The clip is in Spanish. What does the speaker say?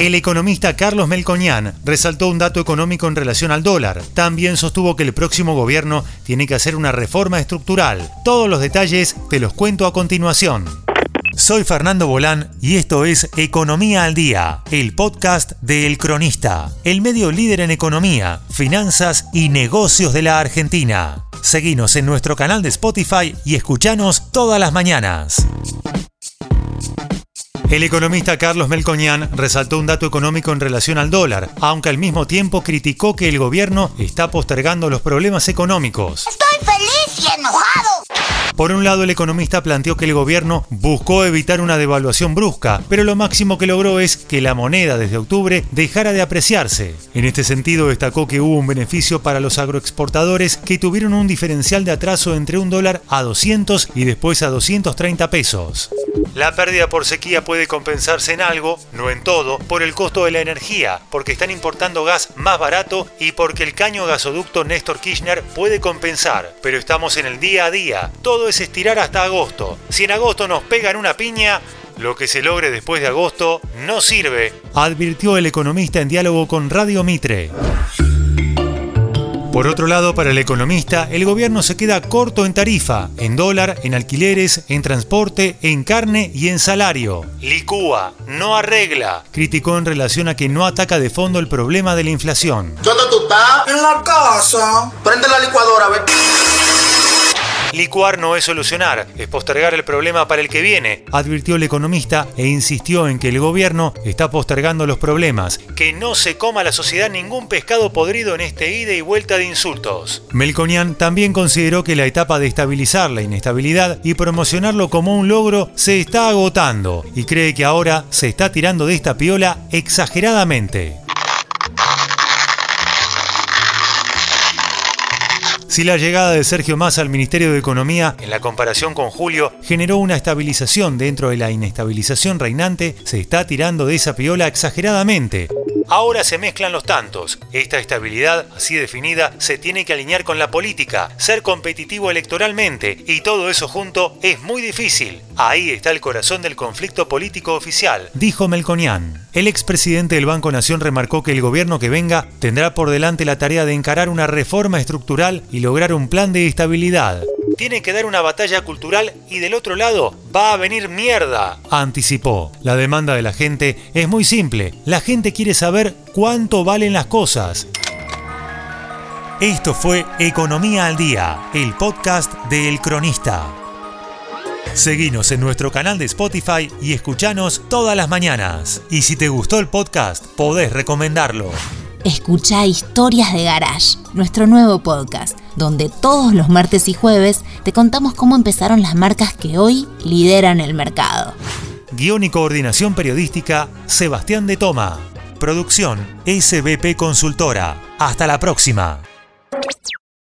El economista Carlos Melcoñán resaltó un dato económico en relación al dólar. También sostuvo que el próximo gobierno tiene que hacer una reforma estructural. Todos los detalles te los cuento a continuación. Soy Fernando Bolán y esto es Economía al Día, el podcast de El Cronista, el medio líder en economía, finanzas y negocios de la Argentina. Seguinos en nuestro canal de Spotify y escuchanos todas las mañanas. El economista Carlos Melcoñán resaltó un dato económico en relación al dólar, aunque al mismo tiempo criticó que el gobierno está postergando los problemas económicos. Estoy feliz y enojado. Por un lado, el economista planteó que el gobierno buscó evitar una devaluación brusca, pero lo máximo que logró es que la moneda desde octubre dejara de apreciarse. En este sentido, destacó que hubo un beneficio para los agroexportadores que tuvieron un diferencial de atraso entre un dólar a 200 y después a 230 pesos. La pérdida por sequía puede compensarse en algo, no en todo, por el costo de la energía, porque están importando gas más barato y porque el caño gasoducto Néstor Kirchner puede compensar. Pero estamos en el día a día, todo es estirar hasta agosto. Si en agosto nos pegan una piña, lo que se logre después de agosto no sirve, advirtió el economista en diálogo con Radio Mitre. Por otro lado, para el economista, el gobierno se queda corto en tarifa, en dólar, en alquileres, en transporte, en carne y en salario. Licúa, no arregla, criticó en relación a que no ataca de fondo el problema de la inflación. ¿Dónde tú estás? En la casa. Prende la licuadora, ve. Licuar no es solucionar, es postergar el problema para el que viene, advirtió el economista e insistió en que el gobierno está postergando los problemas, que no se coma la sociedad ningún pescado podrido en este ida y vuelta de insultos. Melconian también consideró que la etapa de estabilizar la inestabilidad y promocionarlo como un logro se está agotando y cree que ahora se está tirando de esta piola exageradamente. Si la llegada de Sergio Massa al Ministerio de Economía, en la comparación con Julio, generó una estabilización dentro de la inestabilización reinante, se está tirando de esa piola exageradamente. Ahora se mezclan los tantos. Esta estabilidad, así definida, se tiene que alinear con la política, ser competitivo electoralmente, y todo eso junto es muy difícil. Ahí está el corazón del conflicto político oficial, dijo Melconian. El expresidente del Banco Nación remarcó que el gobierno que venga tendrá por delante la tarea de encarar una reforma estructural lograr un plan de estabilidad. Tiene que dar una batalla cultural y del otro lado va a venir mierda, anticipó. La demanda de la gente es muy simple. La gente quiere saber cuánto valen las cosas. Esto fue Economía al Día, el podcast de El Cronista. Seguinos en nuestro canal de Spotify y escuchanos todas las mañanas. Y si te gustó el podcast, podés recomendarlo. Escucha Historias de Garage, nuestro nuevo podcast, donde todos los martes y jueves te contamos cómo empezaron las marcas que hoy lideran el mercado. Guión y coordinación periodística, Sebastián de Toma. Producción, SBP Consultora. Hasta la próxima.